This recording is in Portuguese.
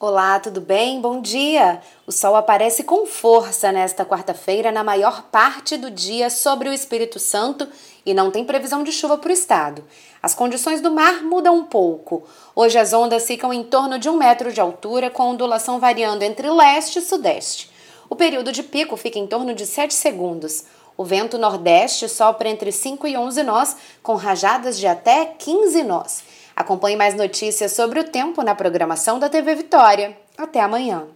Olá, tudo bem? Bom dia! O sol aparece com força nesta quarta-feira na maior parte do dia sobre o Espírito Santo e não tem previsão de chuva para o estado. As condições do mar mudam um pouco. Hoje as ondas ficam em torno de um metro de altura, com ondulação variando entre leste e sudeste. O período de pico fica em torno de 7 segundos. O vento nordeste sopra entre 5 e 11 nós, com rajadas de até 15 nós. Acompanhe mais notícias sobre o tempo na programação da TV Vitória. Até amanhã.